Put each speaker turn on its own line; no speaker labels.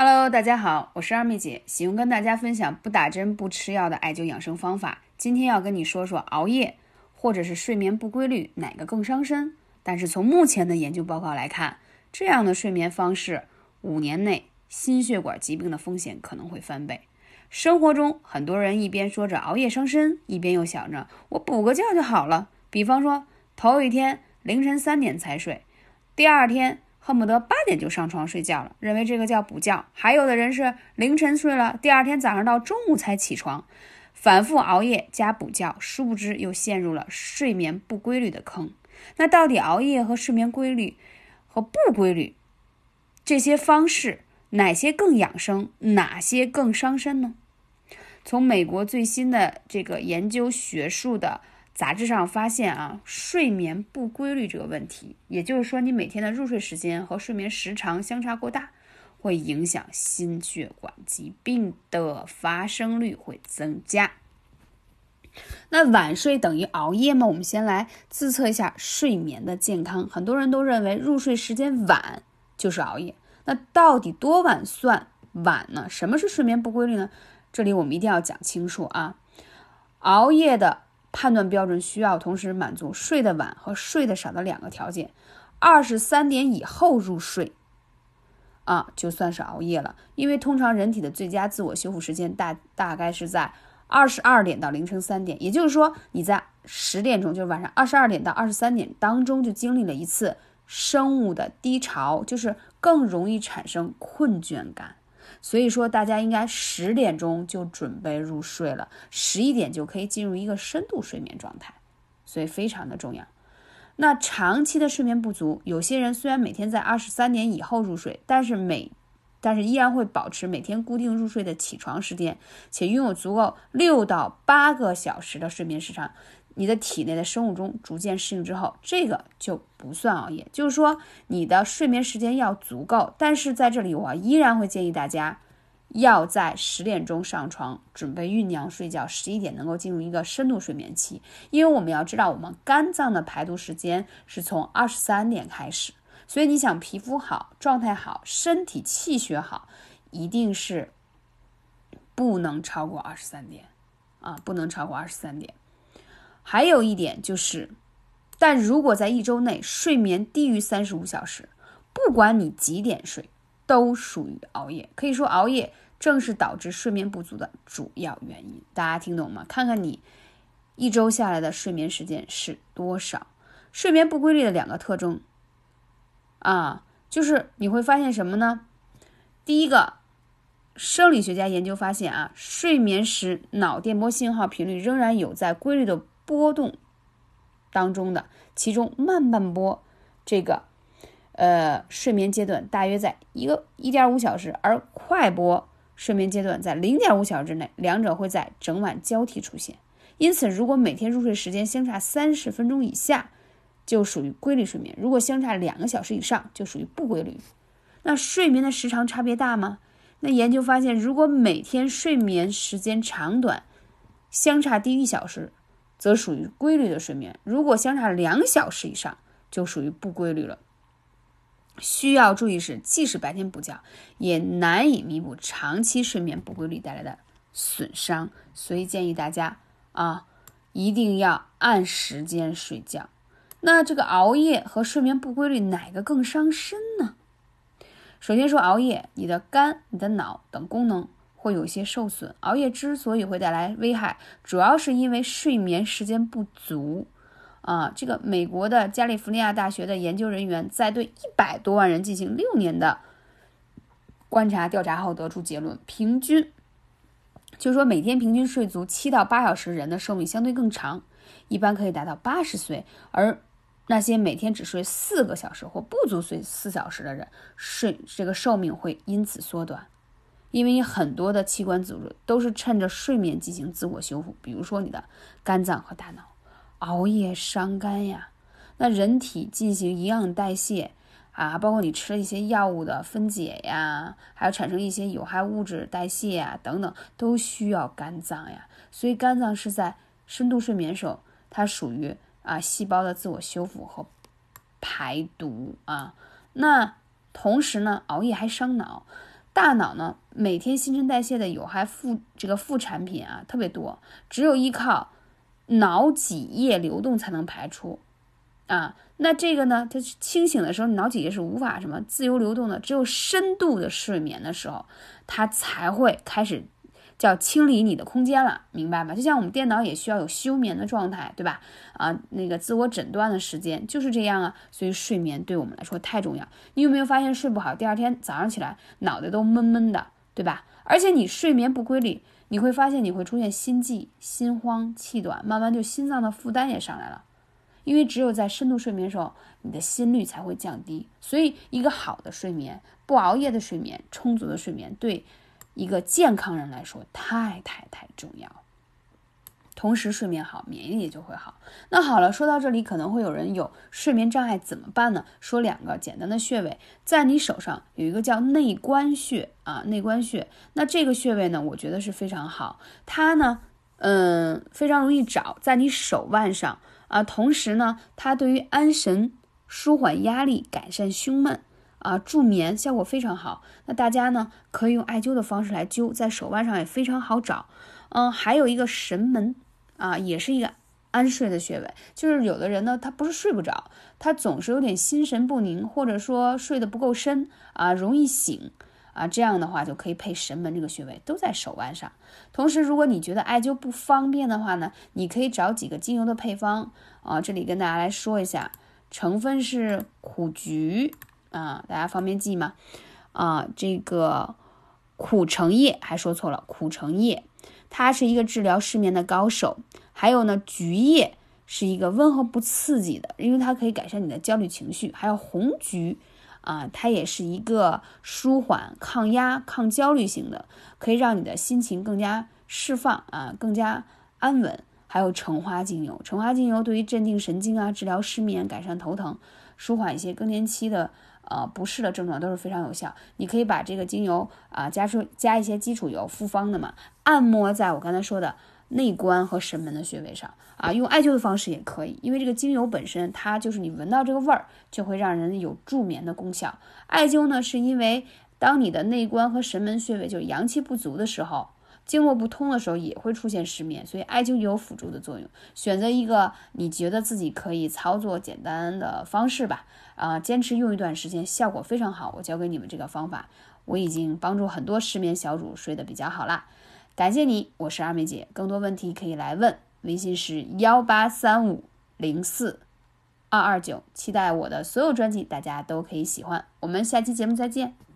Hello，大家好，我是二妹姐，喜欢跟大家分享不打针不吃药的艾灸养生方法。今天要跟你说说熬夜或者是睡眠不规律哪个更伤身。但是从目前的研究报告来看，这样的睡眠方式五年内心血管疾病的风险可能会翻倍。生活中很多人一边说着熬夜伤身，一边又想着我补个觉就好了。比方说头一天凌晨三点才睡，第二天。恨不得八点就上床睡觉了，认为这个叫补觉。还有的人是凌晨睡了，第二天早上到中午才起床，反复熬夜加补觉，殊不知又陷入了睡眠不规律的坑。那到底熬夜和睡眠规律和不规律这些方式，哪些更养生，哪些更伤身呢？从美国最新的这个研究学术的。杂志上发现啊，睡眠不规律这个问题，也就是说，你每天的入睡时间和睡眠时长相差过大，会影响心血管疾病的发生率会增加。那晚睡等于熬夜吗？我们先来自测一下睡眠的健康。很多人都认为入睡时间晚就是熬夜，那到底多晚算晚呢？什么是睡眠不规律呢？这里我们一定要讲清楚啊，熬夜的。判断标准需要同时满足睡得晚和睡得少的两个条件。二十三点以后入睡，啊，就算是熬夜了。因为通常人体的最佳自我修复时间大大概是在二十二点到凌晨三点，也就是说你在十点钟，就是晚上二十二点到二十三点当中就经历了一次生物的低潮，就是更容易产生困倦感。所以说，大家应该十点钟就准备入睡了，十一点就可以进入一个深度睡眠状态，所以非常的重要。那长期的睡眠不足，有些人虽然每天在二十三点以后入睡，但是每但是依然会保持每天固定入睡的起床时间，且拥有足够六到八个小时的睡眠时长。你的体内的生物钟逐渐适应之后，这个就不算熬夜。就是说，你的睡眠时间要足够。但是在这里，我依然会建议大家，要在十点钟上床，准备酝酿睡觉，十一点能够进入一个深度睡眠期。因为我们要知道，我们肝脏的排毒时间是从二十三点开始，所以你想皮肤好、状态好、身体气血好，一定是不能超过二十三点啊，不能超过二十三点。还有一点就是，但如果在一周内睡眠低于三十五小时，不管你几点睡，都属于熬夜。可以说，熬夜正是导致睡眠不足的主要原因。大家听懂吗？看看你一周下来的睡眠时间是多少？睡眠不规律的两个特征啊，就是你会发现什么呢？第一个，生理学家研究发现啊，睡眠时脑电波信号频率仍然有在规律的。波动当中的，其中慢半波这个呃睡眠阶段大约在一个一点五小时，而快波睡眠阶段在零点五小时之内，两者会在整晚交替出现。因此，如果每天入睡时间相差三十分钟以下，就属于规律睡眠；如果相差两个小时以上，就属于不规律。那睡眠的时长差别大吗？那研究发现，如果每天睡眠时间长短相差低于一小时。则属于规律的睡眠，如果相差两小时以上，就属于不规律了。需要注意是，即使白天补觉，也难以弥补长期睡眠不规律带来的损伤。所以建议大家啊，一定要按时间睡觉。那这个熬夜和睡眠不规律哪个更伤身呢？首先说熬夜，你的肝、你的脑等功能。会有一些受损。熬夜之所以会带来危害，主要是因为睡眠时间不足。啊，这个美国的加利福尼亚大学的研究人员在对一百多万人进行六年的观察调查后得出结论：平均就是说每天平均睡足七到八小时，人的寿命相对更长，一般可以达到八十岁。而那些每天只睡四个小时或不足睡四小时的人，睡这个寿命会因此缩短。因为你很多的器官组织都是趁着睡眠进行自我修复，比如说你的肝脏和大脑，熬夜伤肝呀。那人体进行营养代谢啊，包括你吃了一些药物的分解呀，还有产生一些有害物质代谢呀等等，都需要肝脏呀。所以肝脏是在深度睡眠时候，它属于啊细胞的自我修复和排毒啊。那同时呢，熬夜还伤脑。大脑呢每天新陈代谢的有害副这个副产品啊特别多，只有依靠脑脊液流动才能排出啊。那这个呢，它清醒的时候，脑脊液是无法什么自由流动的，只有深度的睡眠的时候，它才会开始。叫清理你的空间了，明白吗？就像我们电脑也需要有休眠的状态，对吧？啊，那个自我诊断的时间就是这样啊。所以睡眠对我们来说太重要。你有没有发现睡不好，第二天早上起来脑袋都闷闷的，对吧？而且你睡眠不规律，你会发现你会出现心悸、心慌、气短，慢慢就心脏的负担也上来了。因为只有在深度睡眠的时候，你的心率才会降低。所以一个好的睡眠、不熬夜的睡眠、充足的睡眠，对。一个健康人来说，太太太重要。同时，睡眠好，免疫力就会好。那好了，说到这里，可能会有人有睡眠障碍，怎么办呢？说两个简单的穴位，在你手上有一个叫内关穴啊，内关穴。那这个穴位呢，我觉得是非常好。它呢，嗯，非常容易找，在你手腕上啊。同时呢，它对于安神、舒缓压力、改善胸闷。啊，助眠效果非常好。那大家呢，可以用艾灸的方式来灸，在手腕上也非常好找。嗯，还有一个神门啊，也是一个安睡的穴位。就是有的人呢，他不是睡不着，他总是有点心神不宁，或者说睡得不够深啊，容易醒啊。这样的话就可以配神门这个穴位，都在手腕上。同时，如果你觉得艾灸不方便的话呢，你可以找几个精油的配方啊。这里跟大家来说一下，成分是苦菊。啊，大家方便记吗？啊，这个苦橙叶还说错了，苦橙叶，它是一个治疗失眠的高手。还有呢，菊叶是一个温和不刺激的，因为它可以改善你的焦虑情绪。还有红菊啊，它也是一个舒缓、抗压、抗焦虑型的，可以让你的心情更加释放啊，更加安稳。还有橙花精油，橙花精油对于镇定神经啊，治疗失眠、改善头疼、舒缓一些更年期的。呃，不适的症状都是非常有效。你可以把这个精油啊加出加一些基础油复方的嘛，按摩在我刚才说的内关和神门的穴位上啊，用艾灸的方式也可以。因为这个精油本身它就是你闻到这个味儿就会让人有助眠的功效。艾灸呢，是因为当你的内关和神门穴位就是阳气不足的时候。经络不通的时候也会出现失眠，所以艾灸有辅助的作用。选择一个你觉得自己可以操作简单的方式吧，啊，坚持用一段时间，效果非常好。我教给你们这个方法，我已经帮助很多失眠小主睡得比较好啦。感谢你，我是二妹姐，更多问题可以来问，微信是幺八三五零四二二九。期待我的所有专辑，大家都可以喜欢。我们下期节目再见。